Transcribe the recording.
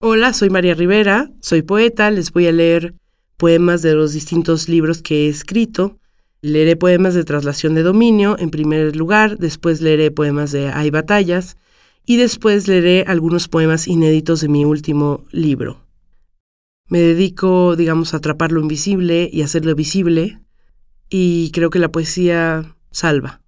Hola, soy María Rivera, soy poeta, les voy a leer poemas de los distintos libros que he escrito. Leeré poemas de traslación de dominio en primer lugar, después leeré poemas de Hay batallas y después leeré algunos poemas inéditos de mi último libro. Me dedico, digamos, a atrapar lo invisible y hacerlo visible y creo que la poesía salva.